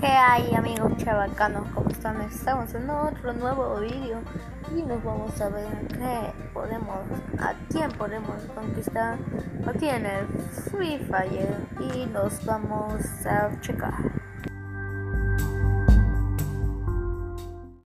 ¿Qué hay amigos chavacanos? ¿Cómo están? Estamos en otro nuevo vídeo y nos vamos a ver qué podemos, a quién podemos conquistar aquí en el Free Fire y nos vamos a checar.